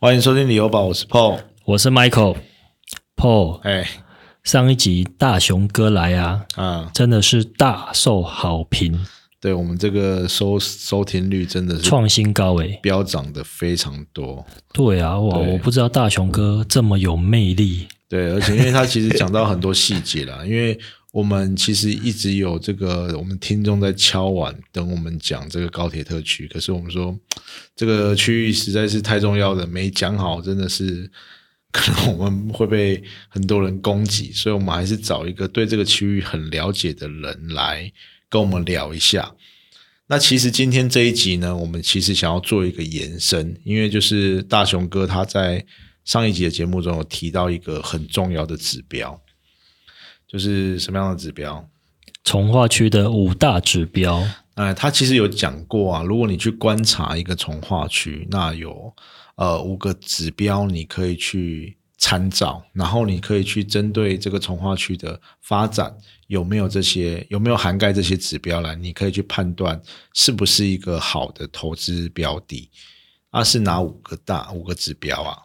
欢迎收听旅游宝，我是 Paul。我是 Michael Paul。哎，上一集大雄哥来啊，啊，真的是大受好评，对我们这个收收听率真的是创新高诶。飙涨的非常多。对啊，哇，我不知道大雄哥这么有魅力。对，而且因为他其实讲到很多细节啦，因为我们其实一直有这个我们听众在敲碗等我们讲这个高铁特区，可是我们说这个区域实在是太重要的，没讲好，真的是可能我们会被很多人攻击，所以我们还是找一个对这个区域很了解的人来跟我们聊一下。那其实今天这一集呢，我们其实想要做一个延伸，因为就是大雄哥他在上一集的节目中有提到一个很重要的指标，就是什么样的指标？从化区的五大指标，哎，他其实有讲过啊，如果你去观察一个从化区，那有呃五个指标你可以去参照，然后你可以去针对这个从化区的发展有没有这些有没有涵盖这些指标来，你可以去判断是不是一个好的投资标的。啊，是哪五个大五个指标啊？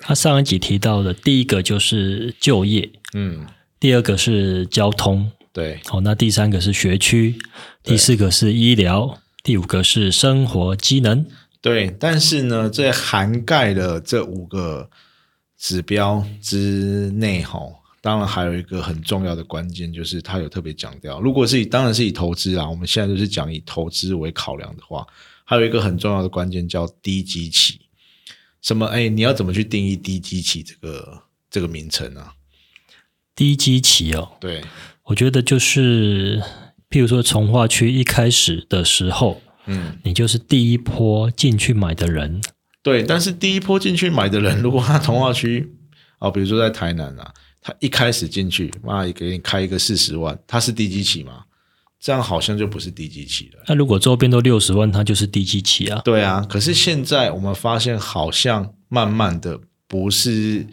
他上一集提到的第一个就是就业，嗯，第二个是交通，对，好，那第三个是学区，第四个是医疗，第五个是生活机能。对，但是呢，这涵盖了这五个指标之内，哈，当然还有一个很重要的关键，就是他有特别强调，如果是以当然是以投资啊，我们现在就是讲以投资为考量的话，还有一个很重要的关键叫低基期。什么？哎，你要怎么去定义低基期这个这个名称啊？低基期哦，对，我觉得就是，譬如说从化区一开始的时候，嗯，你就是第一波进去买的人，对。但是第一波进去买的人，如果他从化区哦，比如说在台南啊，他一开始进去，妈也给你开一个四十万，他是低基期吗？这样好像就不是低基期了。那如果周边都六十万，它就是低基期啊。对啊，可是现在我们发现，好像慢慢的不是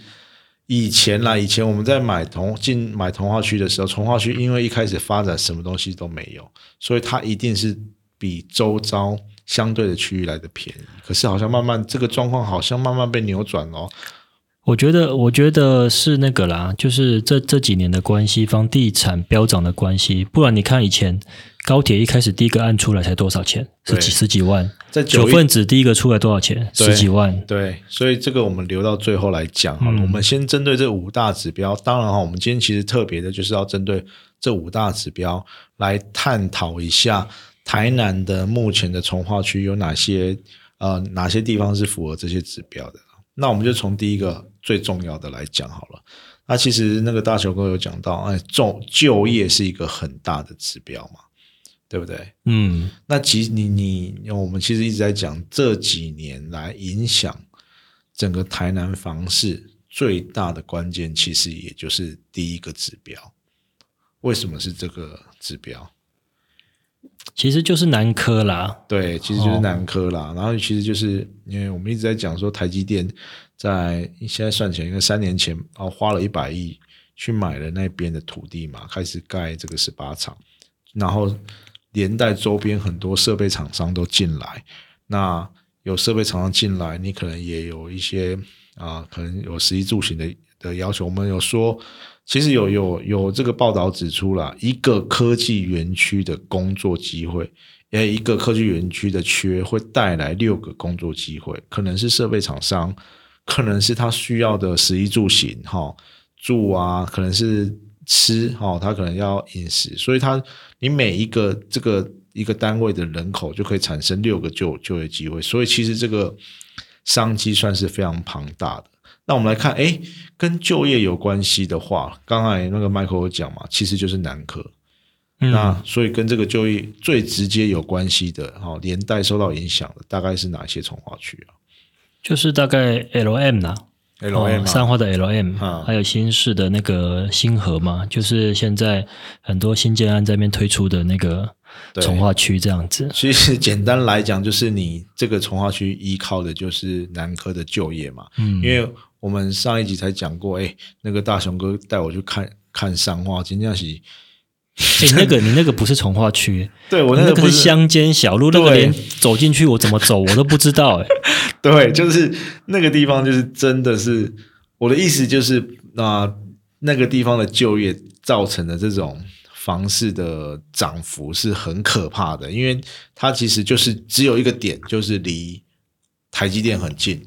以前啦。以前我们在买同进买同化区的时候，从化区因为一开始发展什么东西都没有，所以它一定是比周遭相对的区域来的便宜。可是好像慢慢这个状况好像慢慢被扭转了。我觉得，我觉得是那个啦，就是这这几年的关系，房地产飙涨的关系。不然你看以前高铁一开始第一个按出来才多少钱？是几十几万。在九份子第一个出来多少钱？十几万。对，所以这个我们留到最后来讲好了。嗯我们先针对这五大指标，当然哈，我们今天其实特别的就是要针对这五大指标来探讨一下台南的目前的从化区有哪些呃哪些地方是符合这些指标的。那我们就从第一个最重要的来讲好了。那其实那个大球哥有讲到，哎，就就业是一个很大的指标嘛，对不对？嗯，那其实你你我们其实一直在讲这几年来影响整个台南房市最大的关键，其实也就是第一个指标。为什么是这个指标？其实就是南科啦。对，其实就是南科啦。然后其实就是因为我们一直在讲说，台积电在现在算起来，应该三年前哦花了一百亿去买了那边的土地嘛，开始盖这个十八厂，然后连带周边很多设备厂商都进来。那有设备厂商进来，你可能也有一些啊、可能有食衣住行的的要求。我们有说，其实有有有这个报道指出了，一个科技园区的工作机会，呃，一个科技园区的缺会带来六个工作机会，可能是设备厂商，可能是他需要的食衣住行，哈，住啊，可能是吃，哦，他可能要饮食，所以他你每一个这个一个单位的人口就可以产生六个就就业机会，所以其实这个商机算是非常庞大的。那我们来看，哎，跟就业有关系的话，刚才那个 Michael 有讲嘛，其实就是南科。嗯，那所以跟这个就业最直接有关系的，哈，连带受到影响的，大概是哪些从化区啊就是大概 L M 啦。？L M 哦、三花的 L M，、啊还有新市的那个星河嘛，就是现在很多新建案在那边推出的那个对从化区这样子。其实简单来讲，就是你这个从化区依靠的就是南科的就业嘛。嗯，因为我们上一集才讲过，哎，那个大雄哥带我去看看三花，真正是 哎、那个你那个不是从化区，对我那个是是乡间小路，那个连走进去我怎么走我都不知道、哎，对，就是那个地方，就是真的是我的意思，就是那、那个地方的就业造成的这种房市的涨幅是很可怕的，因为它其实就是只有一个点，就是离台积电很近，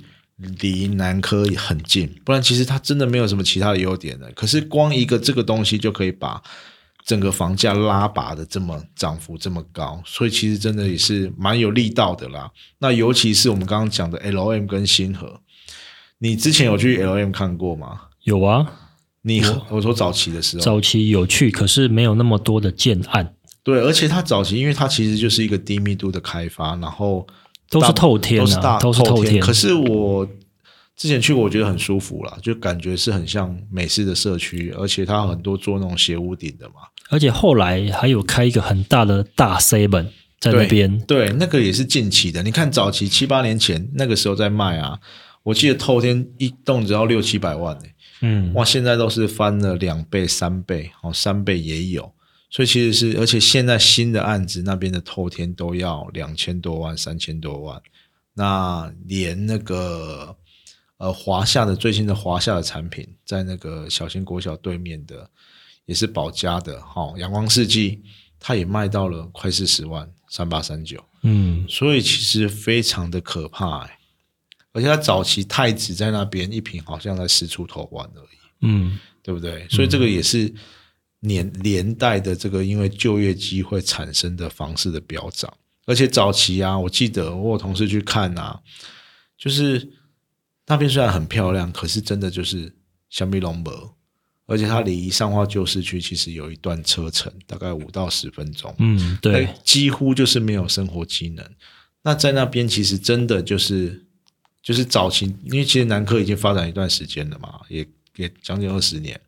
离南科也很近，不然其实它真的没有什么其他的优点的。可是光一个这个东西就可以把整个房价拉拔的这么涨幅这么高，所以其实真的也是蛮有力道的啦。那尤其是我们刚刚讲的 L M 跟星河，你之前有去 L M 看过吗？有啊，你我说早期的时候，早期有去，可是没有那么多的建案，对，而且它早期，因为它其实就是一个低密度的开发，然后都是透天啊，都是大都是透天。可是我之前去过，我觉得很舒服啦，就感觉是很像美式的社区，而且它很多做那种斜屋顶的嘛。而且后来还有开一个很大的大 seven 在那边，对，那个也是近期的。你看早期七八年前那个时候在卖啊，我记得透天一栋只要六七百万呢、嗯，哇，现在都是翻了两倍、三倍，哦，三倍也有。所以其实是，而且现在新的案子那边的透天都要两千多万、三千多万，那连那个呃华夏的最新的华夏的产品，在那个小新国小对面的，也是保家的，哈、哦，阳光世纪，它也卖到了快四十万，三八三九，嗯，所以其实非常的可怕、欸，而且它早期太子在那边一瓶好像才十出头万而已。嗯，对不对？所以这个也是年连带的这个因为就业机会产生的房市的飙涨，而且早期啊，我记得我有同事去看啊，就是那边虽然很漂亮，可是真的就是香槟龙博，而且它离上化旧市区其实有一段车程，大概五到十分钟，嗯，对那，几乎就是没有生活机能。那在那边其实真的就是就是早期，因为其实南科已经发展一段时间了嘛，也也将近二十年，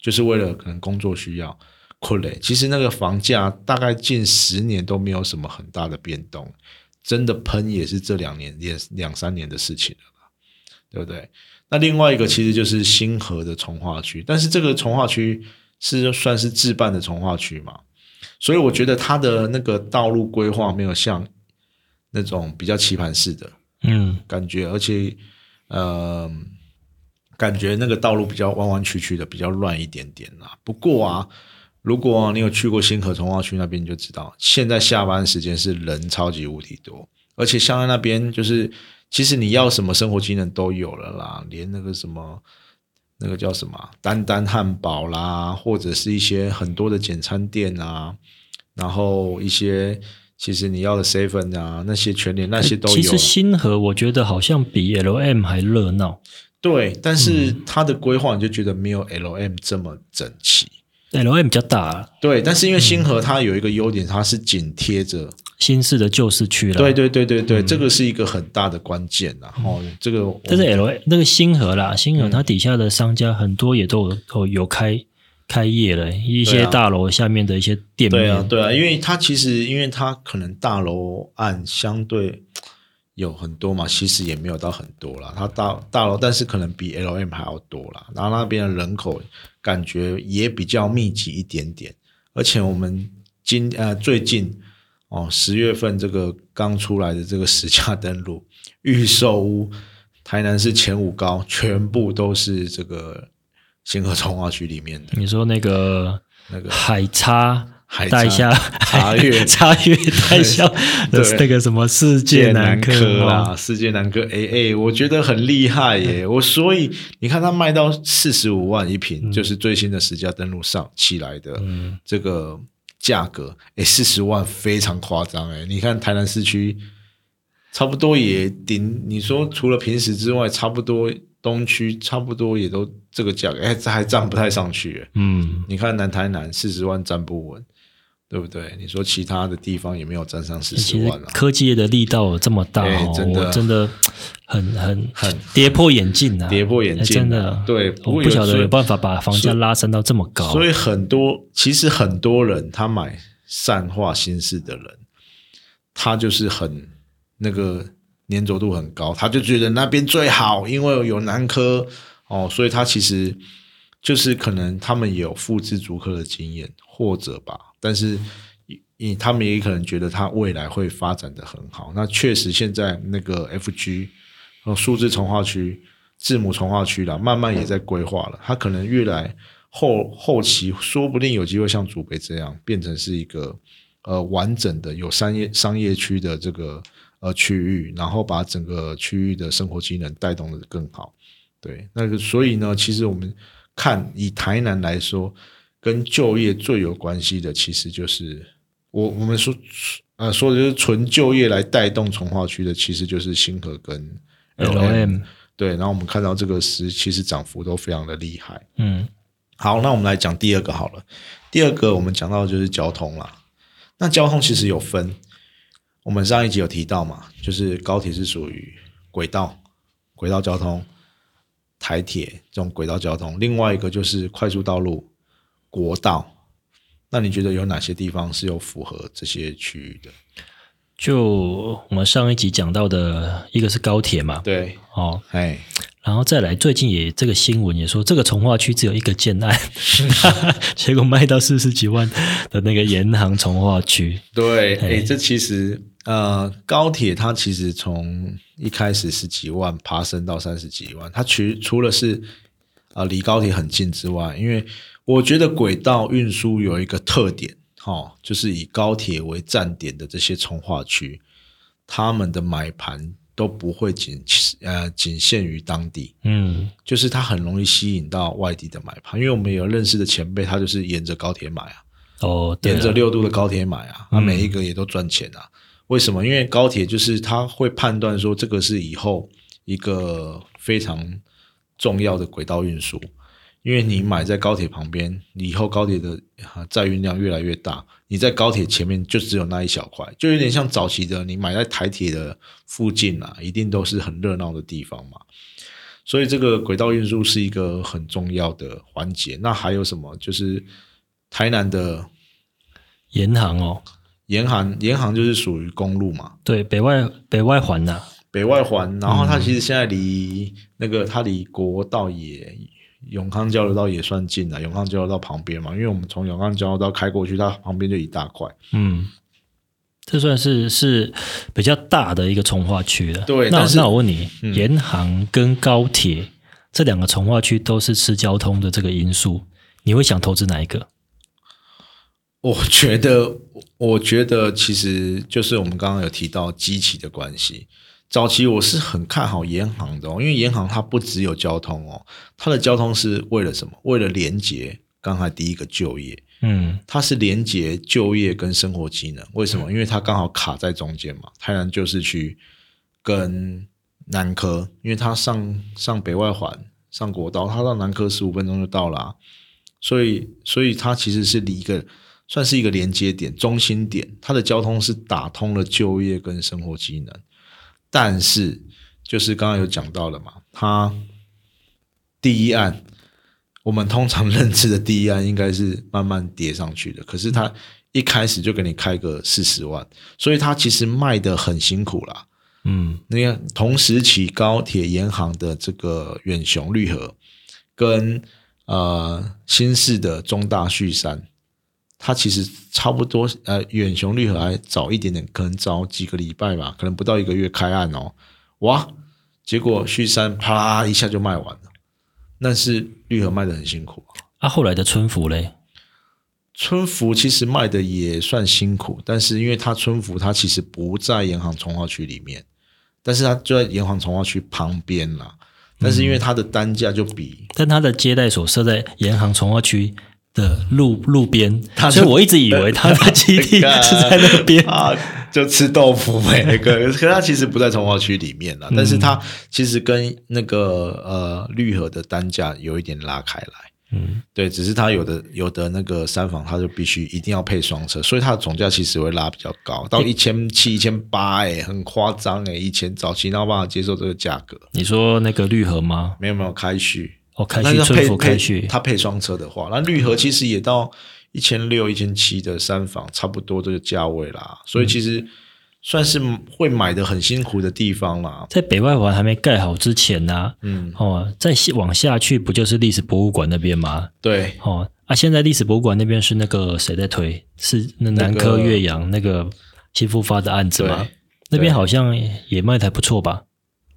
就是为了可能工作需要困累。其实那个房价大概近十年都没有什么很大的变动，真的喷也是这两年也两三年的事情了吧，对不对？那另外一个其实就是新河的从化区，但是这个从化区是算是自办的从化区嘛，所以我觉得它的那个道路规划没有像那种比较棋盘式的嗯，感觉，而且呃，感觉那个道路比较弯弯曲曲的，比较乱一点点啦。不过啊，如果你有去过新河从化区那边，你就知道现在下班时间是人超级无敌多，而且像在那边就是，其实你要什么生活机能都有了啦，连那个什么。那个叫什么啊丹丹汉堡啦，或者是一些很多的简餐店啊，然后一些其实你要的 seven 啊，那些全联那些都有。其实新河我觉得好像比 L M 还热闹对，但是它的规划你就觉得没有 L M 这么整齐。，L M 比较大，啊对，但是因为星河它有一个优点，它是紧贴着。新市的旧市区了，对对对对对，这个是一个很大的关键然后这个，但是 L 那个星河啦，新嗯河它底下的商家很多也都有都有开开业了，一些大楼下面的一些店面，对啊，对啊，因为它其实，因为它可能大楼按相对有很多嘛，其实也没有到很多啦。它大大楼，但是可能比 L M 还要多啦。然后那边的人口感觉也比较密集一点点，而且我们今呃最近哦十月份这个刚出来的这个实价登录 预售屋，台南市前五高全部都是这个新河从化区里面的。你说那个那个海叉海带下茶悦 茶悦带下的对那个什么世界南科啊，世界南科。A A，我觉得很厉害耶！我所以你看它卖到四十五万一平，就是最新的实价登录上起来的嗯。这个价格，诶四十万非常夸张哎你看台南市区差不多也顶，你说除了平时之外，差不多东区差不多也都这个价格，哎，这还站不太上去。嗯，你看南台南四十万站不稳，对不对？你说其他的地方也没有沾上四十万啊。科技业的力道有这么大真的真的很很很跌破眼镜啊，跌破眼镜真的，对不我不晓得有办法把房价拉升到这么高，所以很多其实很多人他买善化新市的人，他就是很那个粘着度很高，他就觉得那边最好，因为有南科哦，所以他其实就是可能他们也有复制足科的经验，或者吧，但是你他们也可能觉得它未来会发展的很好。那确实现在那个 FG 数字从化区、字母从化区了，慢慢也在规划了。它可能越来后后期，说不定有机会像祖北这样，变成是一个呃完整的有商业商业区的这个呃区域，然后把整个区域的生活机能带动的更好。对，那个所以呢，其实我们看以台南来说，跟就业最有关系的，其实就是我我们说呃说的就是纯就业来带动从化区的，其实就是星河跟 LM。对，然后我们看到这个是其实涨幅都非常的厉害。嗯，好，那我们来讲第二个好了。第二个我们讲到的就是交通啦。那交通其实有分，我们上一集有提到嘛，就是高铁是属于轨道轨道交通。台铁这种轨道交通，另外一个就是快速道路、国道。那你觉得有哪些地方是有符合这些区域的？就我们上一集讲到的一个是高铁嘛，对，哦，哎，然后再来最近也这个新闻也说，这个从化区只有一个建案，结果卖到四十几万的那个沿航从化区。对，哎，这其实呃，高铁它其实从一开始十几万爬升到三十几万，它除除了是啊离高铁很近之外，因为我觉得轨道运输有一个特点，哈，就是以高铁为站点的这些从化区，他们的买盘都不会仅呃仅限于当地，嗯，就是它很容易吸引到外地的买盘，因为我们有认识的前辈，他就是沿着高铁买啊，哦，沿着六度的高铁买啊，那每一个也都赚钱啊。为什么？因为高铁就是他会判断说，这个是以后一个非常重要的轨道运输。因为你买在高铁旁边，以后高铁的载运量越来越大，你在高铁前面就只有那一小块，就有点像早期的你买在台铁的附近啊，一定都是很热闹的地方嘛。所以这个轨道运输是一个很重要的环节。那还有什么？就是台南的沿航哦。沿航，沿航就是属于公路嘛？对，北外北外环呐，北外环。然后它其实现在离那个，它离国道也永康交流道也算近了，永康交流道旁边嘛。因为我们从永康交流道开过去，它旁边就一大块。嗯，这算是是比较大的一个从化区了。对，那那我问你，沿航跟高铁这两个从化区都是吃交通的这个因素，你会想投资哪一个？我觉得，我觉得其实就是我们刚刚有提到机器的关系。早期我是很看好银行的哦，因为银行它不只有交通哦，它的交通是为了什么？为了连接刚才第一个就业，嗯，它是连接就业跟生活机能。为什么？因为它刚好卡在中间嘛。台南就是去跟南科，因为它上上北外环上国道，它到南科十五分钟就到了，所以所以它其实是离一个。算是一个连接点、中心点，它的交通是打通了就业跟生活机能。但是，就是刚刚有讲到了嘛，他第一案，我们通常认知的第一案应该是慢慢叠上去的。可是他一开始就给你开个四十万，所以他其实卖的很辛苦啦。嗯，你看同时起高铁沿航的这个远雄绿河，跟呃新式的中大旭山。它其实差不多，呃，远雄绿河还早一点点，可能早几个礼拜吧，可能不到一个月开案哦。哇，结果旭山啪啦一下就卖完了，但是绿河卖的很辛苦啊。后来的春福嘞，春福其实卖的也算辛苦，但是因为它春福它其实不在银行从化区里面，但是它就在银行从化区旁边啦。但是因为它的单价就比，但它的接待所设在银行从化区。的路路边，所以我一直以为他 的基地是在那边啊，就吃豆腐呗。可 可他其实不在从化区里面了，但是他其实跟那个呃绿河的单价有一点拉开来。嗯，对，只是他有的有的那个三房，他就必须一定要配双车，所以它的总价其实会拉比较高，到一千七、一千八，哎，很夸张哎。以前早期没有办法接受这个价格。你说那个绿河吗？没有没有开序。哦，开序春福开去，它配双车的话，那绿河其实也到一千六、一千七的三房，差不多这个价位啦。所以其实算是会买的很辛苦的地方啦。在北外环还没盖好之前呢，嗯，哦，再往下去不就是历史博物馆那边吗？对，哦啊，现在历史博物馆那边是那个谁在推？是那南科岳阳那个新复发的案子吗？那边好像也卖的还不错吧？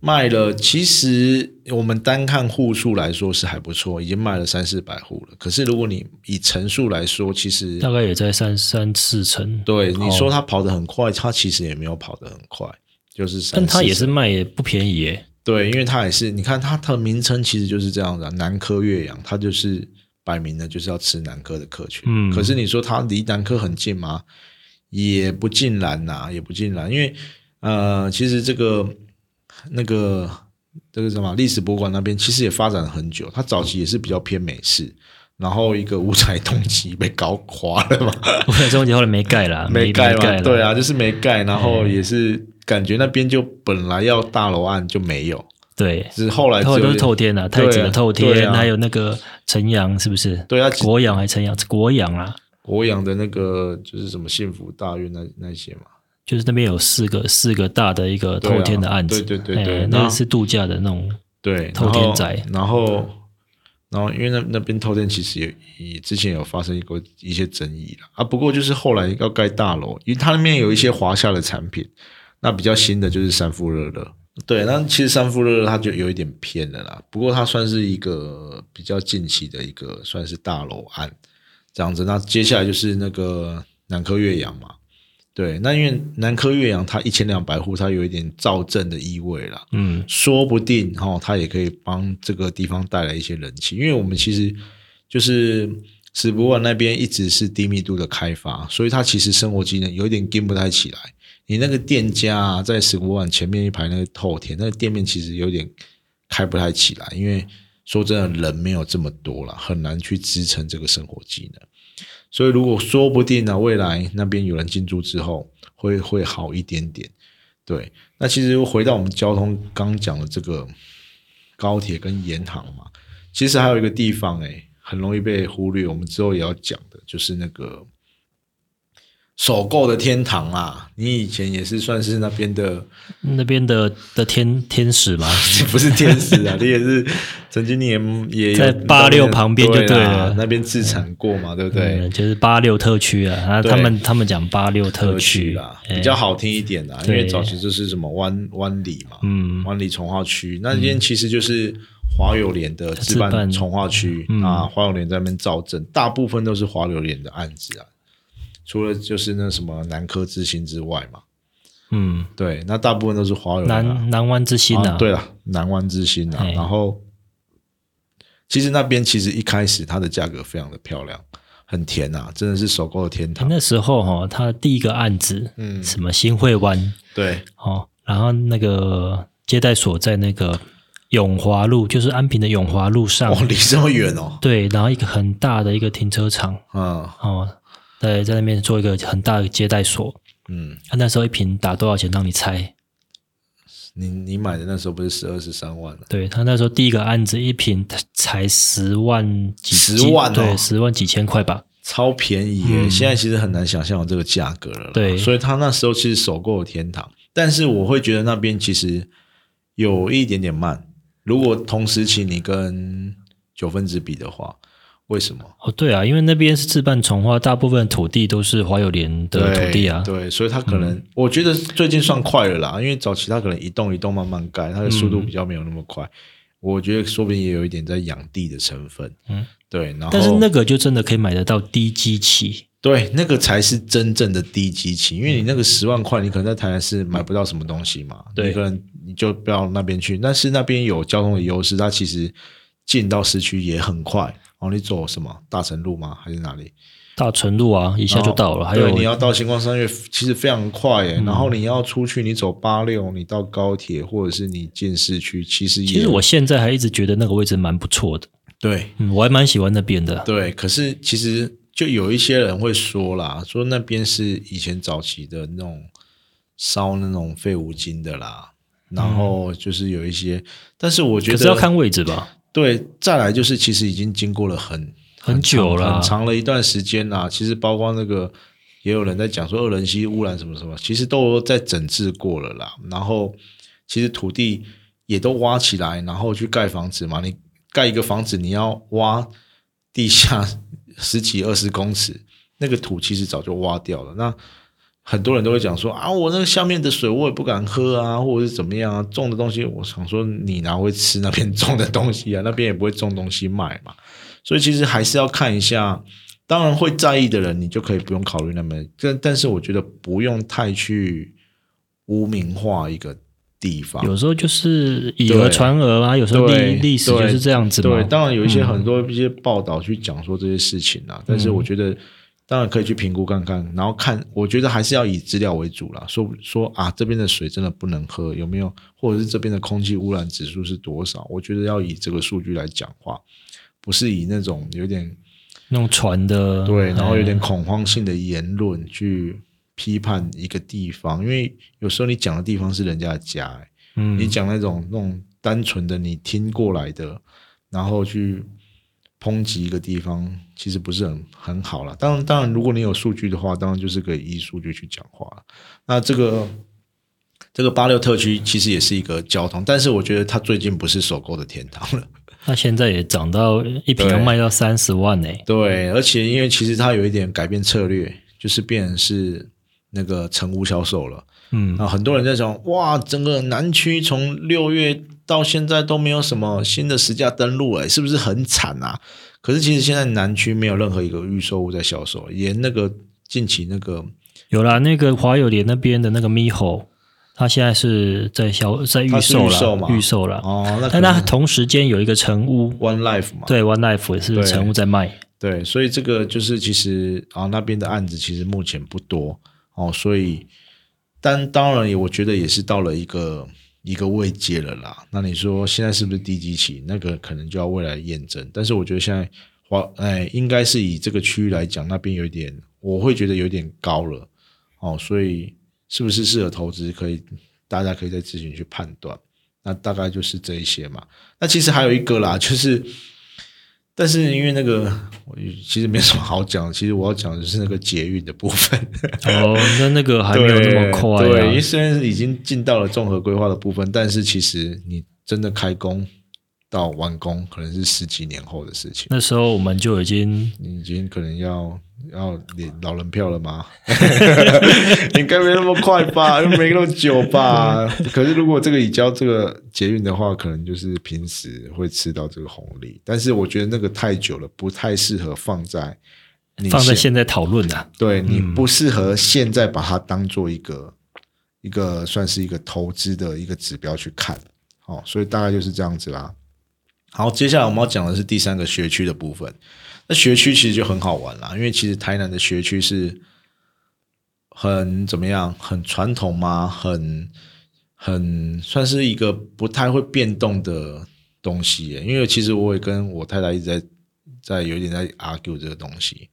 卖了，其实我们单看户数来说是还不错，已经卖了三四百户了。可是如果你以层数来说，其实大概也在三三四成。对你说哦，它跑得很快，它其实也没有跑得很快，就是三但它也是卖也不便宜耶。对，因为它也是，你看它的名称其实就是这样的、啊，南科岳阳，它就是摆明了就是要吃南科的客群。嗯可是你说它离南科很近吗？也不尽然呐、也不尽然，因为呃，其实这个那个这个什么历史博物馆那边其实也发展了很久，它早期也是比较偏美式。然后一个五彩动机被搞垮了嘛，我看中间后来没盖了，没盖嘛。对啊，就是没盖，然后也是感觉那边就本来要大楼案就没有，对，只是后来后来都是透天啊，太子的透天，还有那个城阳，是不是？对啊，国阳还城阳？国阳啊，国阳的那个就是什么幸福大院那那些嘛，就是那边有四个四个大的一个偷天的案子，对啊对对对那那个是度假的那种，对，偷天宅然后然后因为那那边偷天其实也也之前有发生过一些争议了啊，不过就是后来要盖大楼，因为它那边有一些华夏的产品，那比较新的就是三富乐乐。对，那其实三富热热它就有一点偏了啦，不过它算是一个比较近期的一个算是大楼案这样子。那接下来就是那个南科岳阳嘛，对，那因为南科岳阳它一千两百户，它有一点造镇的意味啦，嗯，说不定哈、哦，它也可以帮这个地方带来一些人气，因为我们其实就是史博馆那边一直是低密度的开发，所以它其实生活机能有一点跟不太起来。你那个店家啊，在史博馆前面一排那个透天，那个店面其实有点开不太起来，因为说真的，人没有这么多了，很难去支撑这个生活机能。所以如果说不定呢、未来那边有人进驻之后，会会好一点点。对，那其实回到我们交通刚讲的这个高铁跟盐塘嘛，其实还有一个地方哎、很容易被忽略，我们之后也要讲的，就是那个首购的天堂啊。你以前也是算是那边的，那边的的天天使嘛，不是天使啊，你也是曾经你也也在八六旁边就对啦了。那边自产过嘛，对不对？嗯，就是八六特区啊，他们他们讲八六特特区区啦，哎比较好听一点啦，因为早期就是什么湾湾里嘛，嗯。湾里从化区，那边其实就是华友联的自自办办从化区嗯。啊，华友联在那边造镇，大部分都是华友联的案子啊，除了就是那什么南科之星之外嘛，嗯，对，那大部分都是华人啊南南湾之星啊，啊对了，南湾之星啊，然后其实那边其实一开始它的价格非常的漂亮，很甜啊，真的是首购的天堂，那时候哈、他第一个案子，嗯。什么新会湾。对，哦，然后那个接待所在那个永华路，就是安平的永华路上，哦，离这么远哦，对，然后一个很大的一个停车场。嗯。哦，对，在那边做一个很大的接待所。嗯，他那时候一瓶打多少钱？让你猜。你你买的那时候不是十二十三万了？对他那时候第一个案子一瓶才十万几10万哦对，十万几千块吧。超便宜耶！现在其实很难想象有这个价格了对所以他那时候其实首购的天堂，但是我会觉得那边其实有一点点慢。如果同时期你跟九分之比的话，为什么？哦，对啊，因为那边是自办从化，大部分土地都是华友联的土地啊。对，所以他可能、我觉得最近算快了啦，因为早期他可能一栋一栋慢慢盖，它的速度比较没有那么快。我觉得说不定也有一点在养地的成分。嗯，对，然后但是那个就真的可以买得到低基期。对，那个才是真正的低基期，因为你那个十万块，你可能在台南市买不到什么东西嘛，对你可能你就不要那边去。但是那边有交通的优势，它其实进到市区也很快。哦，你走什么大成路吗？还是哪里？大成路啊，一下就到了。还有，你要到星光三月，其实非常快耶。然后你要出去，你走八六，你到高铁，或者是你进市区，其实也其实我现在还一直觉得那个位置蛮不错的，对嗯，我还蛮喜欢那边的。对，可是其实就有一些人会说啦，说那边是以前早期的那种烧那种废五金的啦，然后就是有一些，但是我觉得可是要看位置吧。对，再来就是其实已经经过了很很久了很长了一段时间啦。其实包括那个也有人在讲说二人溪污染什么什么，其实都在整治过了啦。然后其实土地也都挖起来，然后去盖房子嘛。你盖一个房子，你要挖地下十几二十公尺，那个土其实早就挖掉了。那很多人都会讲说啊，我那个下面的水我也不敢喝啊，或者是怎么样啊，种的东西，我想说你哪会吃那边种的东西啊？那边也不会种东西卖嘛。所以其实还是要看一下。当然会在意的人，你就可以不用考虑那么。但但是我觉得不用太去污名化一个地方。有时候就是以讹传讹啊，有时候历历史就是这样子嘛。对，当然有一些很多一些报道去讲说这些事情啊，但是我觉得当然可以去评估看看，然后看，我觉得还是要以资料为主啦。说说啊，这边的水真的不能喝，有没有？或者是这边的空气污染指数是多少？我觉得要以这个数据来讲话，不是以那种有点。那种传的对，然后有点恐慌性的言论去批判一个地方，因为有时候你讲的地方是人家的家，嗯，你讲那种那种单纯的你听过来的，然后去抨击一个地方，其实不是很很好了。当然，当然，如果你有数据的话，当然就是可以依数据去讲话。那这个这个八六特区其实也是一个交通，但是我觉得它最近不是首购的天堂了。它现在也涨到一瓶要卖到三十万呢。对，而且因为其实它有一点改变策略，就是变成是那个成屋销售了。嗯，啊，很多人在讲，哇，整个南区从六月到现在都没有什么新的实价登录，哎，是不是很惨啊？可是其实现在南区没有任何一个预售物在销售，连那个近期那个有啦，那个华友联那边的那个咪吼。他现在是在销在预售了，预售了哦。那但他同时间有一个成屋 One Life 嘛，对 One Life 也是成屋在卖。对，所以这个就是其实啊那边的案子其实目前不多哦，所以但当然也我觉得也是到了一个一个位阶了啦。那你说现在是不是低基期？那个可能就要未来验证。但是我觉得现在华哎应该是以这个区域来讲，那边有点我会觉得有点高了哦，所以。是不是适合投资？可以，大家可以在咨询去判断。那大概就是这一些嘛。那其实还有一个啦，就是，但是因为那个，我其实没什么好讲。其实我要讲的是那个捷运的部分。哦，那那个还没有那么快。对，因为虽然已经进到了综合规划的部分，但是其实你真的开工。到完工可能是十几年后的事情。那时候我们就已经，你已经可能要要领老人票了吗？应该没那么快吧，又没那么久吧。可是如果这个已交这个捷运的话，可能就是平时会吃到这个红利。但是我觉得那个太久了，不太适合放在放在现在讨论的。对你不适合现在把它当做一个一个算是一个投资的一个指标去看。哦，所以大概就是这样子啦。好，接下来我们要讲的是第三个学区的部分。那学区其实就很好玩啦，因为其实台南的学区是很怎么样，很传统吗？很很算是一个不太会变动的东西。因为其实我也跟我太太一直在在有点在 argue 这个东西，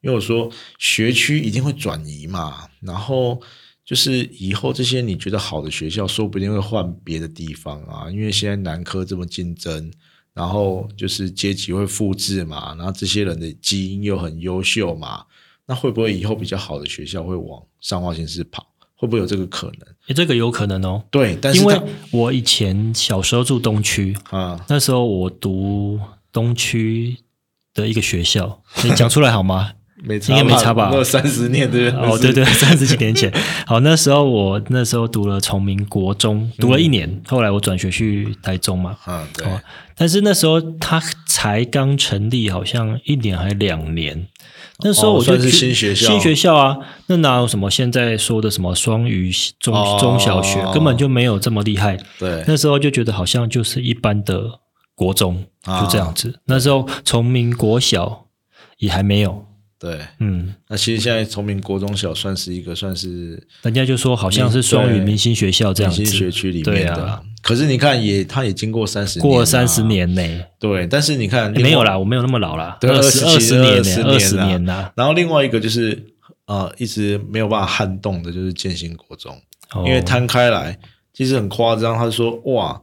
因为我说学区一定会转移嘛，然后就是以后这些你觉得好的学校，说不定会换别的地方啊，因为现在南科这么竞争。然后就是阶级会复制嘛，然后这些人的基因又很优秀嘛，那会不会以后比较好的学校会往上化县市跑？会不会有这个可能？诶，这个有可能哦。对，但是因为我以前小时候住东区啊，那时候我读东区的一个学校，你讲出来好吗？应该没差吧？有三十年对哦，对对，三十几年前。好，那时候我那时候读了崇明国中，读了一年，后来我转学去台中嘛。嗯，对。但是那时候他才刚成立，好像一年还两年。那时候我就是新学校，新学校啊，那哪有什么现在说的什么双语中中小学，根本就没有这么厉害。对，那时候就觉得好像就是一般的国中，就这样子。那时候崇明国小也还没有。对，嗯，那其实现在崇明国中小算是一个，算是人家就说好像是双语明星学校这样子，明星学区里面的。可是你看，也他也经过三十过三十年呢。对，但是你看没有啦，我没有那么老啦，二十二十年呢，二十年呐。然后另外一个就是呃，一直没有办法撼动的，就是建新国中，因为摊开来其实很夸张。他说哇，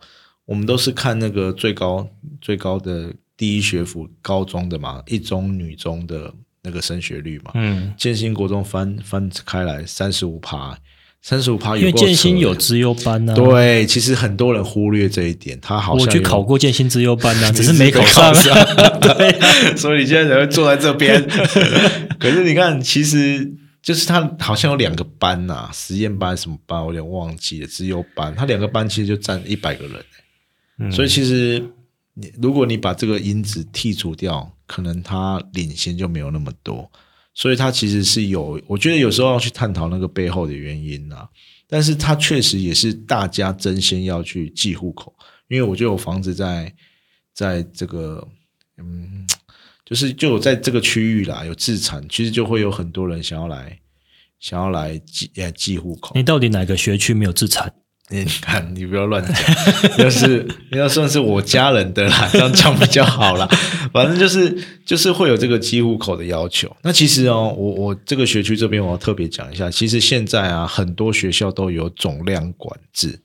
我们都是看那个最高最高的第一学府高中的嘛，一中女中的。那个升学率嘛，嗯，建新国中翻翻开来三十五趴，三十五趴，因为建新有资优班呢、啊。对，其实很多人忽略这一点，他好像我去考过建新资优班呢、啊，只是你没考上。对，所以你现在才会坐在这边。可是你看，其实就是他好像有两个班呐、实验班什么班，我有点忘记了，资优班，他两个班其实就占一百个人、嗯。所以其实你如果你把这个因子剔除掉，可能他领先就没有那么多。所以它其实是有，我觉得有时候要去探讨那个背后的原因啊。但是它确实也是大家争先要去记户口，因为我就有房子在在这个嗯，就是就有在这个区域啦，有自产，其实就会有很多人想要来想要来记呃记户口。你到底哪个学区没有自产？你看，你不要乱讲，要是要算是我家人的啦，这样讲比较好啦。反正就是就是会有这个机户口的要求。那其实哦，我我这个学区这边我要特别讲一下，其实现在啊，很多学校都有总量管制，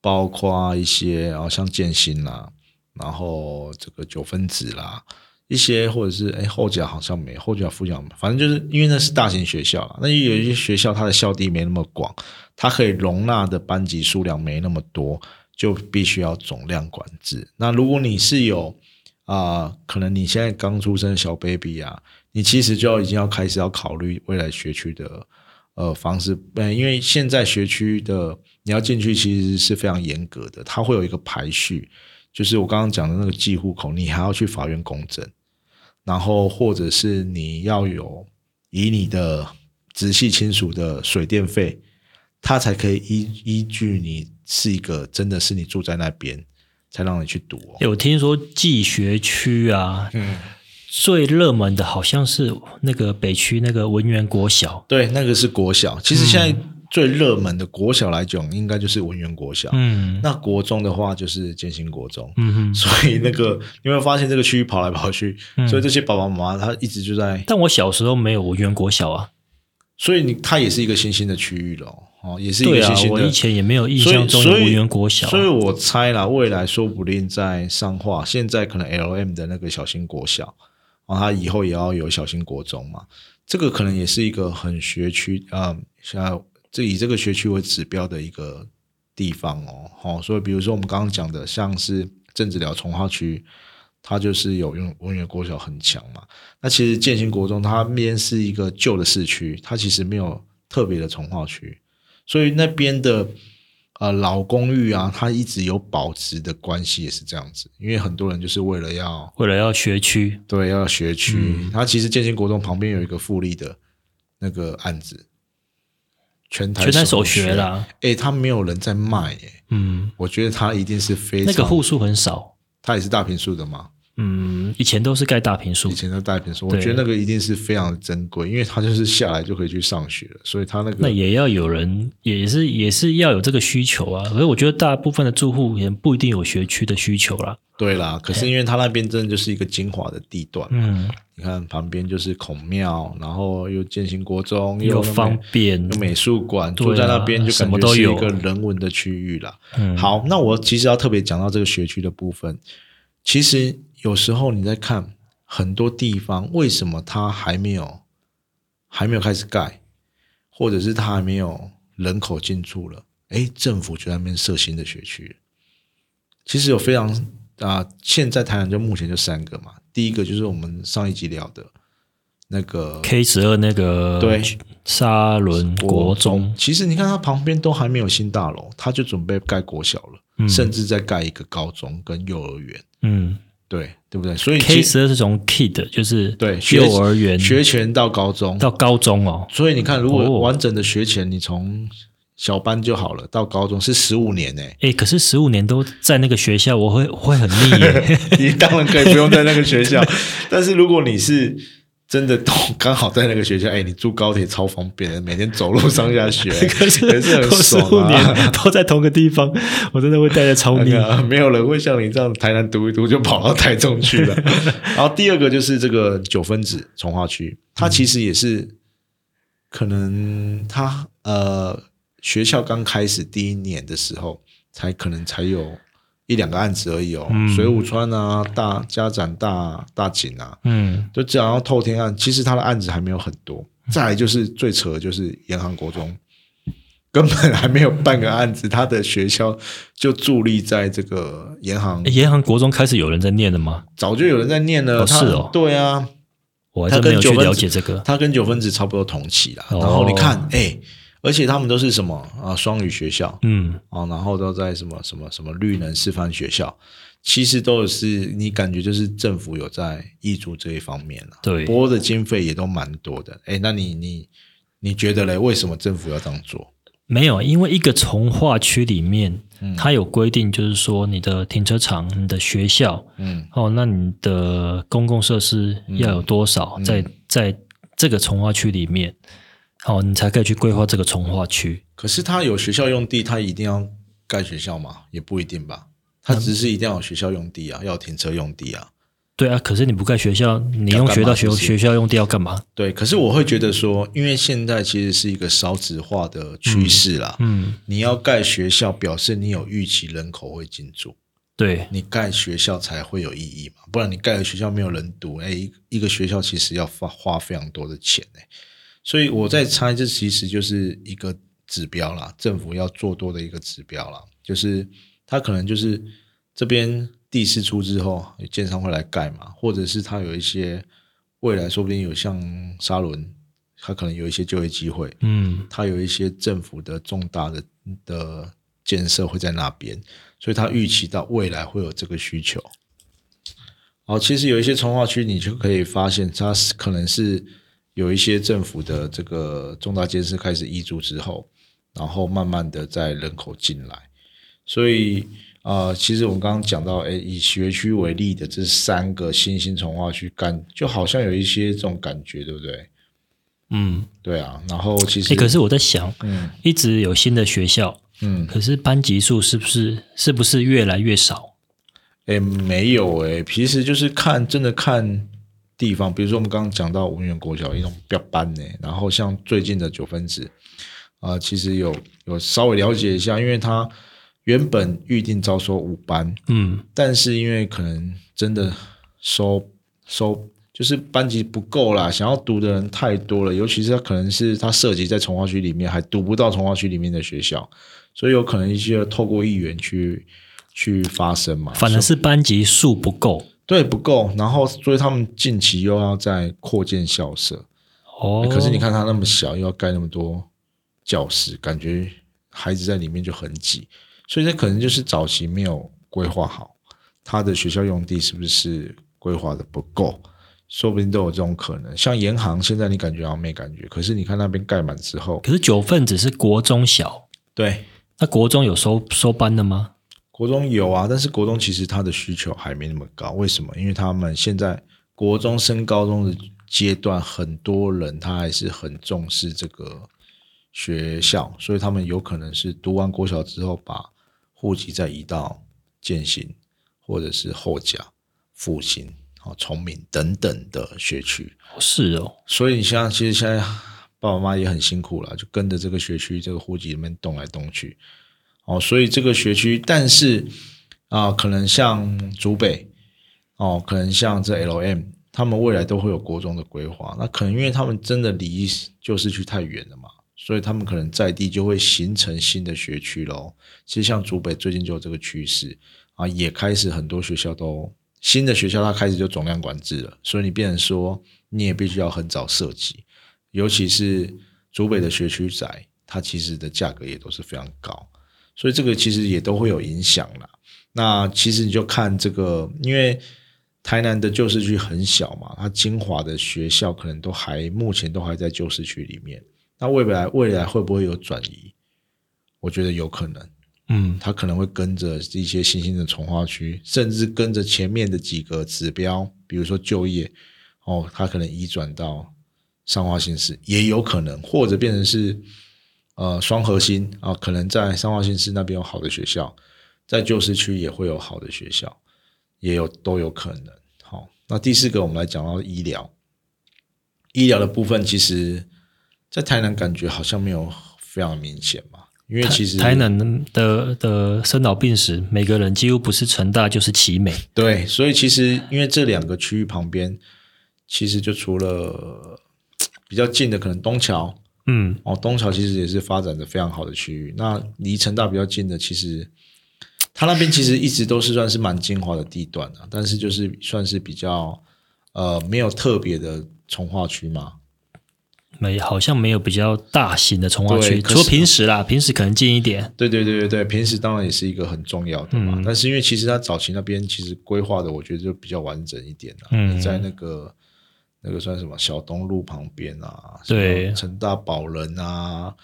包括一些啊、像建新啦，然后这个九分子啦。一些或者是哎后脚好像没后脚副甲没，反正就是因为那是大型学校，那有一些学校它的校地没那么广，它可以容纳的班级数量没那么多，就必须要总量管制。那如果你是有啊、可能你现在刚出生的小 baby 啊，你其实就已经要开始要考虑未来学区的呃方式，嗯，因为现在学区的你要进去其实是非常严格的，它会有一个排序，就是我刚刚讲的那个寄户口，你还要去法院公证，然后或者是你要有以你的直系亲属的水电费，他才可以依依据你是一个真的是你住在那边，才让你去读哦。有听说寄学区啊，嗯，最热门的好像是那个北区那个文园国小。对，那个是国小。其实现在最热门的国小来讲，应该就是文园国小。嗯那国中的话就是建新国中。嗯哼，所以那个你会发现这个区域跑来跑去，嗯所以这些爸爸妈妈他一直就在，但我小时候没有文园国小啊。所以你它也是一个新兴的区域了哦，也是一个新，兴的。我以前也没有印象中有文园国小啊。所以我猜啦，未来说不定在上化，现在可能 L M 的那个小型国小，啊，他以后也要有小型国中嘛，这个可能也是一个很学区啊，像这以这个学区为指标的一个地方哦，好、所以比如说我们刚刚讲的，像是政治寮从化区。它就是有用文园国小很强嘛，那其实建新国中它那边是一个旧的市区，它其实没有特别的从化区，所以那边的呃老公寓啊，它一直有保值的关系，也是这样子。因为很多人就是为了要为了要学区，对要学区，嗯它其实建新国中旁边有一个复利的那个案子，全台全台首学学，啦。诶，他没有人在卖诶，嗯，我觉得他一定是非常那个户数很少。他也是大平数的嘛，嗯，以前都是盖大平数以。前的大平数，我觉得那个一定是非常珍贵，因为他就是下来就可以去上学了，所以他那个那也要有人，也是也是要有这个需求啊。可是我觉得大部分的住户也不一定有学区的需求啦。对啦。可是因为他那边真的就是一个精华的地段，嗯，你看旁边就是孔庙，然后又建新国中，又有方便有美术馆，住在那边就什感觉是一么都有个人文的区域啦。嗯好，那我其实要特别讲到这个学区的部分，其实有时候你在看很多地方，为什么它还没有还没有开始盖，或者是它还没有人口进驻了，诶，政府就在那边设新的学区。其实有非常啊、现在台南就目前就三个嘛，第一个就是我们上一集聊的那个 K 十二那个对。沙伦国中，其实你看它旁边都还没有新大楼，它就准备盖国小了，嗯。甚至再盖一个高中跟幼儿园，嗯对对不对？所以，K 其十二是从 Kid 就是对幼儿园学前到高中，到高中哦。所以你看，如哦果完整的学前，你从小班就好了，到高中是十五年呢、哎，可是十五年都在那个学校，我会我会很腻耶。你当然可以不用在那个学校，但是如果你是真的都刚好在那个学校，哎，你住高铁超方便的，每天走路上下学，可是可是很爽五年啊。都在同个地方，我真的会待在超 腻。那个没有人会像你这样台南读一读就跑到台中去了。然后第二个就是这个九分子从化区，它其实也是可能它呃学校刚开始第一年的时候，才可能才有一两个案子而已哦，嗯水舞川啊、大家展大大井啊，嗯就讲到透天案，其实他的案子还没有很多。再来就是最扯的就是延航国中根本还没有办个案子，他的学校就伫立在这个银行诶延航国中开始有人在念了吗？早就有人在念了。是哦对啊，我还真没有去了解这个。他跟九分子差不多同期啦。哦然后你看，哎、而且他们都是什么啊？双语学校嗯，啊，然后都在什么什么什么绿能示范学校，其实都是你感觉就是政府有在挹注这一方面了，对，拨的经费也都蛮多的。哎，那你你你觉得嘞？为什么政府要这样做？没有，因为一个从化区里面，嗯它有规定，就是说你的停车场、你的学校，嗯哦，那你的公共设施要有多少，嗯在在这个从化区里面，哦，你才可以去规划这个从化区。可是他有学校用地，他一定要盖学校吗？也不一定吧。他只是一定要有学校用地啊，要有停车用地啊。对啊，可是你不盖学校，你用学到学学校用地要干嘛？对，可是我会觉得说，因为现在其实是一个少子化的趋势啦。嗯，你要盖学校，表示你有预期人口会进驻，对，你盖学校才会有意义嘛。不然你盖了学校没有人读，哎，一一个学校其实要花花非常多的钱哎。所以我在猜，这其实就是一个指标啦，政府要做多的一个指标啦，就是它可能就是这边地释出之后，建商会来盖嘛，或者是它有一些未来说不定有像沙伦，它可能有一些就业机会，嗯，它有一些政府的重大的的建设会在那边，所以它预期到未来会有这个需求。好，其实有一些从化区，你就可以发现，它是可能是有一些政府的这个重大建设开始挹注之后，然后慢慢的在人口进来，所以呃，其实我们刚刚讲到，哎，以学区为例的这三个新兴从化区，感就好像有一些这种感觉，对不对？嗯，对啊，然后其实，诶，可是我在想，嗯一直有新的学校，嗯，可是班级数是不是是不是越来越少？哎，没有诶，其实就是看真的看地方，比如说我们刚刚讲到文园国小一种标班呢，然后像最近的九分子啊、其实有有稍微了解一下，因为他原本预定招收五班，嗯，但是因为可能真的收收就是班级不够啦，想要读的人太多了，尤其是他可能是他涉及在从化区里面，还读不到从化区里面的学校，所以有可能一些透过议员去去发声嘛，反而是班级数不够。对不够，然后所以他们近期又要再扩建校舍，哦，可是你看他那么小，又要盖那么多教室，感觉孩子在里面就很挤，所以这可能就是早期没有规划好，他的学校用地是不是规划的不够，说不定都有这种可能。像银行现在你感觉好像没感觉，可是你看那边盖满之后，可是九份只是国中小，对，那国中有收收班的吗？国中有啊，但是国中其实他的需求还没那么高，为什么？因为他们现在国中升高中的阶段，很多人他还是很重视这个学校，所以他们有可能是读完国小之后，把户籍再移到建新或者是后甲、复兴、好崇明等等的学区。哦是哦，所以你像其实现在爸爸妈妈也很辛苦了，就跟着这个学区这个户籍里面动来动去。哦，所以这个学区，但是啊、可能像竹北，哦，可能像这 L M，他们未来都会有国中的规划。那可能因为他们真的离旧市区太远了嘛，所以他们可能在地就会形成新的学区喽。其实像竹北最近就有这个趋势啊，也开始很多学校都新的学校它开始就总量管制了，所以你变成说你也必须要很早设计，尤其是竹北的学区宅，它其实的价格也都是非常高。所以这个其实也都会有影响啦。那其实你就看这个，因为台南的旧市区很小嘛，它精华的学校可能都还目前都还在旧市区里面。那未来未来会不会有转移？我觉得有可能，嗯，它可能会跟着一些新兴的从化区，甚至跟着前面的几个指标，比如说就业，哦，它可能移转到上化新市，也有可能，或者变成是呃双核心啊，可能在三化新市那边有好的学校，在旧市区也会有好的学校，也有都有可能。好，那第四个我们来讲到医疗，医疗的部分，其实在台南感觉好像没有非常明显嘛，因为其实台南的的生老病死，每个人几乎不是成大就是奇美。对，所以其实因为这两个区域旁边，其实就除了比较近的可能东桥嗯，哦，东桥其实也是发展的非常好的区域。那离成大比较近的，其实它那边其实一直都是算是蛮精华的地段啊，但是就是算是比较呃没有特别的从化区嘛。没好像没有比较大型的从化区，除了平时啦，平时可能近一点。对对对对对，平时当然也是一个很重要的嘛。嗯但是因为其实它早期那边其实规划的，我觉得就比较完整一点啦。嗯在那个那个算什么小东路旁边啊，对什么成大宝人啊，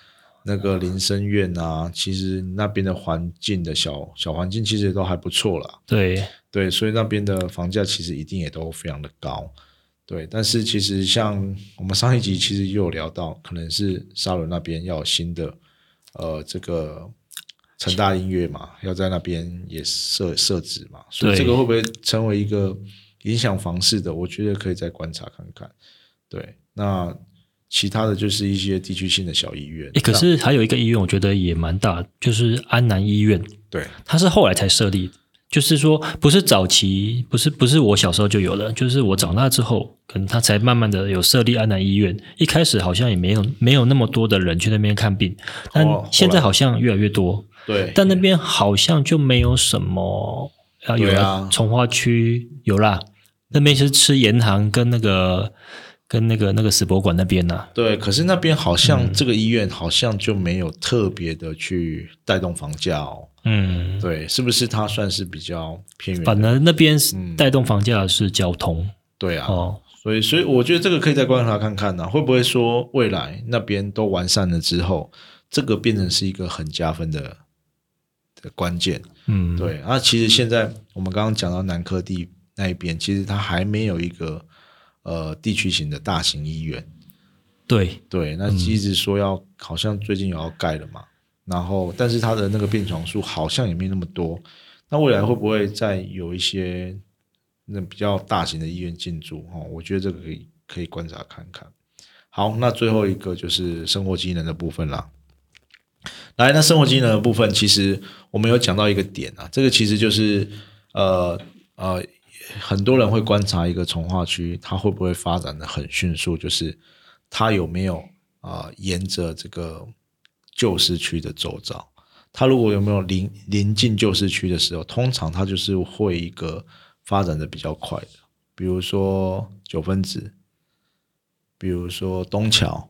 那个林森苑啊，其实那边的环境的小小环境其实都还不错啦。对，对，所以那边的房价其实一定也都非常的高。对，但是其实像我们上一集其实也有聊到，可能是沙仑那边要有新的呃这个成大音乐嘛，要在那边也设设置嘛，所以对这个会不会成为一个影响房市的？我觉得可以再观察看看。对，那其他的就是一些地区性的小医院。诶可是还有一个医院，我觉得也蛮大，就是安南医院，对它是后来才设立的，就是说不是早期，不是不是我小时候就有了，就是我长大之后，可能它才慢慢的有设立安南医院。一开始好像也没有没有那么多的人去那边看病，但现在好像越来越多。对，但那边好像就没有什么啊，有啊。啦，从化区有啦，那边是吃盐行跟那个跟那个那个史博馆那边呐、对，可是那边好嗯像这个医院好像就没有特别的去带动房价哦。嗯，对，是不是它算是比较偏远？反正那边带动房价的是交通、对啊，哦，所以所以我觉得这个可以再观察看看呢、会不会说未来那边都完善了之后，这个变成是一个很加分的的关键。嗯，对，啊，其实现在我们刚刚讲到南科地那一边，其实它还没有一个呃地区型的大型医院。对，对，那一直说要，好像最近有要盖了嘛，然后但是它的那个病床数好像也没那么多，那未来会不会再有一些那比较大型的医院进驻？哦，我觉得这个可以可以观察看看。好，那最后一个就是生活机能的部分啦。来，那生活技能的部分，其实我们有讲到一个点啊，这个其实就是呃呃，很多人会观察一个从化区，它会不会发展的很迅速，就是它有没有啊、沿着这个旧市区的周遭，它如果有没有临临近旧市区的时候，通常它就是会一个发展的比较快的，比如说九分子，比如说东桥，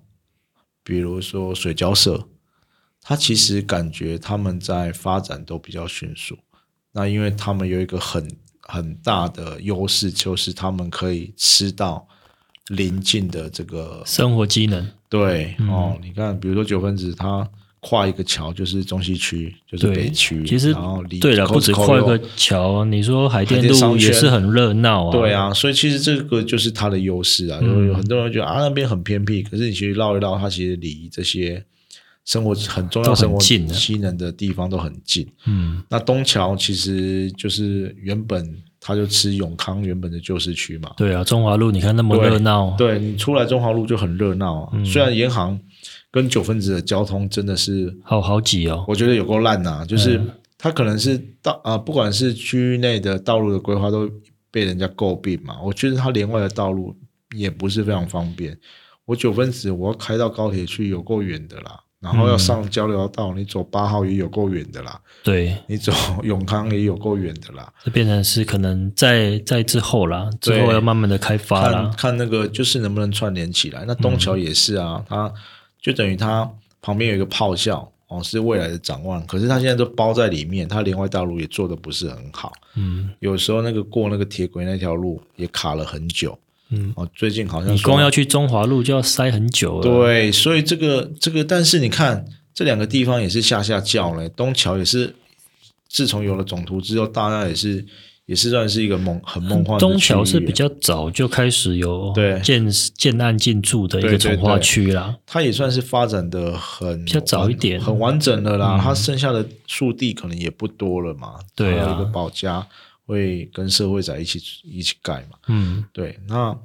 比如说水交社，它其实感觉他们在发展都比较迅速。那因为他们有一个很很大的优势，就是他们可以吃到邻近的这个生活机能，对、嗯哦，你看，比如说九分子，它跨一个桥就是中西区，就是北区，其实然后离对了，不止跨一又个桥，你说海淀路也是很热闹啊。对，啊，所以其实这个就是它的优势啊。有嗯有很多人会觉得啊那边很偏僻，可是你其实绕一绕，它其实离这些生活很重要很生活近的机能的地方都很近。嗯，那东桥其实就是原本它就吃永康原本的旧市区嘛，对啊，中华路你看那么热闹，对你出来中华路就很热闹啊。嗯虽然银行跟九分子的交通真的是好好挤哦。我觉得有够烂呐、就是嗯它可能是道啊、不管是区域内的道路的规划都被人家诟病嘛。我觉得它连外的道路也不是非常方便。我九分子我要开到高铁去有够远的啦，然后要上交流道，你走八号也有够远的啦，对，你走永康也有够远的啦。这变成是可能在在之后啦，之后要慢慢的开发看啦。看那个就是能不能串联起来。那东桥也是啊，它就等于它旁边有一个炮校哦，是未来的展望。可是它现在都包在里面，它连外道路也做的不是很好。嗯有时候那个过那个铁轨那条路也卡了很久嗯，哦。最近好像你光要去中华路就要塞很久了。对，所以这个这个，但是你看这两个地方也是下下叫嘞。东桥也是自从有了总图之后，大家也是也是算是一个梦很梦幻的东桥是比较早就开始有对建建案进驻的一个从化对区啦。它也算是发展的很比较早一点很完整的啦。嗯它剩下的树地可能也不多了嘛。对啊一个保家会跟社会在一起一起盖嘛。嗯，对，那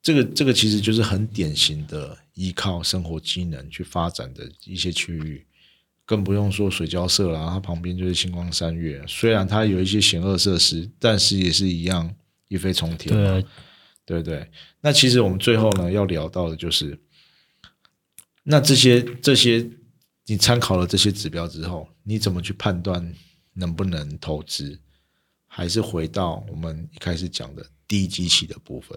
这个这个其实就是很典型的依靠生活机能去发展的一些区域，更不用说水交社啦，它旁边就是星光三月，虽然它有一些险恶设施，但是也是一样一飞冲天嘛，对啊，对不对？那其实我们最后呢要聊到的就是那这些这些你参考了这些指标之后，你怎么去判断能不能投资？还是回到我们一开始讲的低基期的部分。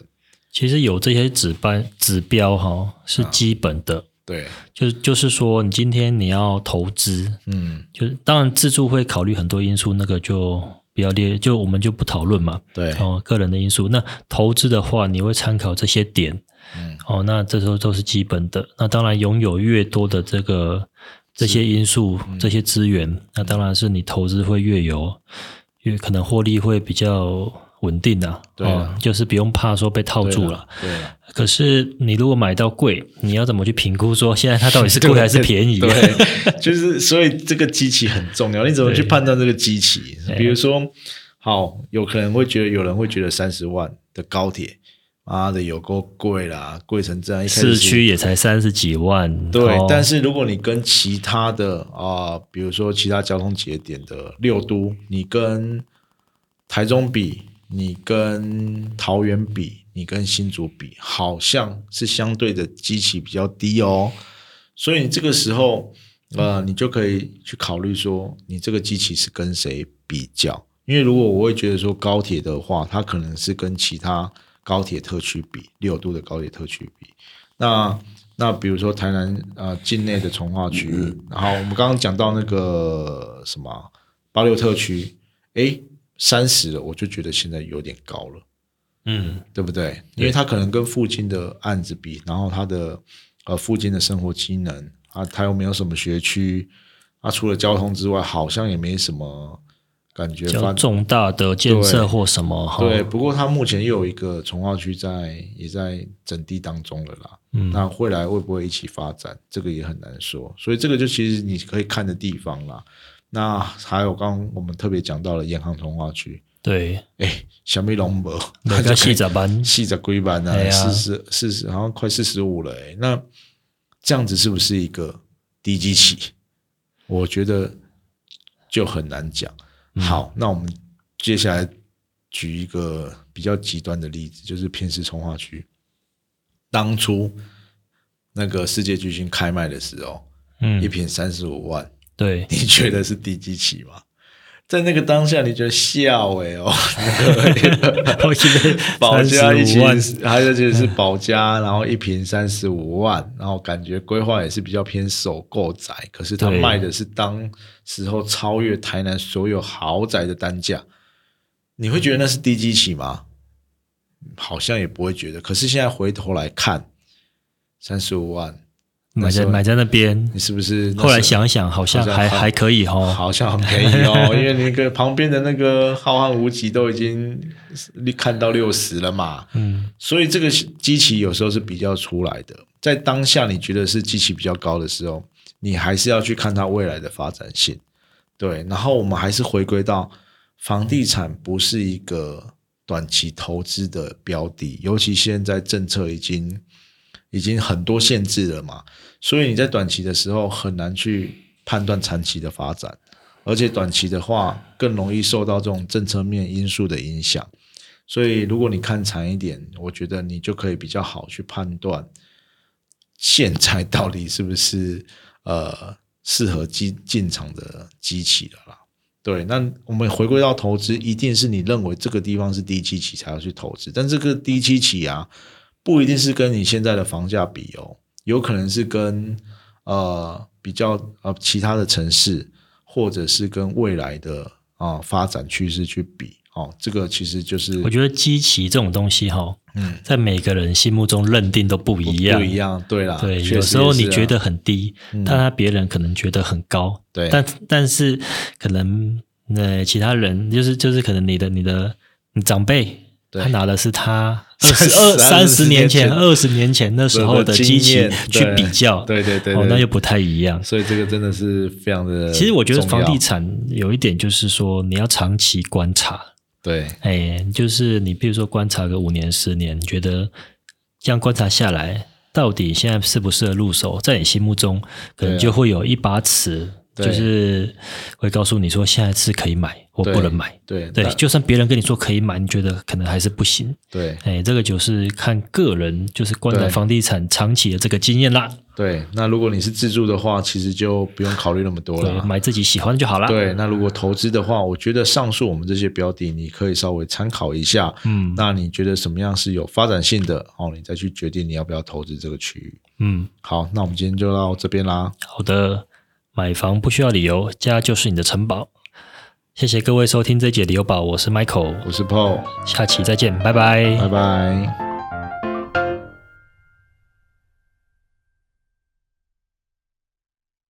其实有这些指标指标哈是基本的，对，就就是说你今天你要投资，嗯，就是当然自助会考虑很多因素，那个就比较列，就我们就不讨论嘛。对，哦，个人的因素。那投资的话，你会参考这些点，嗯，哦，那这时候都是基本的。那当然拥有越多的这个这些因素、这些资源，那当然是你投资会越有。因为可能获利会比较稳定啊，对，就是不用怕说被套住了。对。可是你如果买到贵，你要怎么去评估说现在它到底是贵 还是便宜？对，就是所以这个机器很重要。你怎么去判断这个机器？比如说，好，有可能会觉得有人会觉得三十万的高铁。妈的，有够贵啦，贵成这样！市区也才三十几万。对，但是如果你跟其他的啊，比如说其他交通节点的六都，你跟台中比，你跟桃园比，你跟新竹比，好像是相对的机器比较低哦。所以你这个时候，呃，你就可以去考虑说，你这个机器是跟谁比较？因为如果我会觉得说高铁的话，它可能是跟其他。高铁特区比六度的高铁特区比，那那比如说台南啊境内的从化区，然后我们刚刚讲到那个什么八六特区，哎三十了，我就觉得现在有点高了，嗯，对不对？因为它可能跟附近的案子比，然后它的呃附近的生活机能啊，它又没有什么学区，啊除了交通之外，好像也没什么。感觉较重大的建设或什么？对，不过它目前又有一个从化区在也在整地当中了啦。嗯，那未来会不会一起发展？这个也很难说。所以这个就其实你可以看的地方啦。那还有刚刚我们特别讲到了沿航从化区。对，哎，小米龙博，那叫细仔班，细仔龟班啊，四十四十，好像快四十五了。哎，那这样子是不是一个低基期？我觉得就很难讲。好，那我们接下来举一个比较极端的例子，就是偏市从化区，当初那个世界巨星开卖的时候，嗯，一瓶三十五万，对，你觉得是低基期吗？在那个当下，你觉得笑哎哦，我记得保家一起，还有就是保家，然后一瓶三十五万，然后感觉规划也是比较偏首购宅，可是他卖的是当时候超越台南所有豪宅的单价，你会觉得那是低基期吗？好像也不会觉得，可是现在回头来看，三十五万。买在买在那边，你是不是？后来想想，好像还还可以哦，好像很便宜哦，因为那个旁边的那个浩瀚无极都已经看到六十了嘛，嗯，所以这个机器有时候是比较出来的，在当下你觉得是机器比较高的时候，你还是要去看它未来的发展性，对，然后我们还是回归到房地产不是一个短期投资的标的，尤其现在政策已经。已经很多限制了嘛，所以你在短期的时候很难去判断长期的发展，而且短期的话更容易受到这种政策面因素的影响。所以如果你看长一点，我觉得你就可以比较好去判断现在到底是不是呃适合进进场的机器了啦。对，那我们回归到投资，一定是你认为这个地方是低基期才要去投资，但这个低基期啊。不一定是跟你现在的房价比哦，有可能是跟呃比较呃其他的城市，或者是跟未来的啊发展趋势去比哦。这个其实就是我觉得基期这种东西哈，嗯，在每个人心目中认定都不一样，不一样，对啦，对，有时候你觉得很低，但他别人可能觉得很高，对，但但是可能那其他人就是就是可能你的你的你长辈。他拿的是他 二十二三十年前二十年前那时候的机器去比较，对对对，哦，那又不太一样。所以这个真的是非常的。其实我觉得房地产有一点就是说，你要长期观察。对，哎，就是你比如说观察个五年十年，你觉得这样观察下来，到底现在适不适合入手？在你心目中，可能就会有一把尺，对就是会告诉你说下一次可以买或不能买。对，对那就算别人跟你说可以买，你觉得可能还是不行。对哎，这个就是看个人，就是观待对房地产长期的这个经验啦。对，那如果你是自住的话，其实就不用考虑那么多，了。买自己喜欢就好了。，对，那如果投资的话，我觉得上述我们这些标的，你可以稍微参考一下。嗯那你觉得什么样是有发展性的哦？你再去决定你要不要投资这个区域。嗯，好，那我们今天就到这边啦。好的，买房不需要理由，家就是你的城堡。谢谢各位收听这一节理由宝，我是 Michael，我是 Paul，下期再见，拜拜拜拜。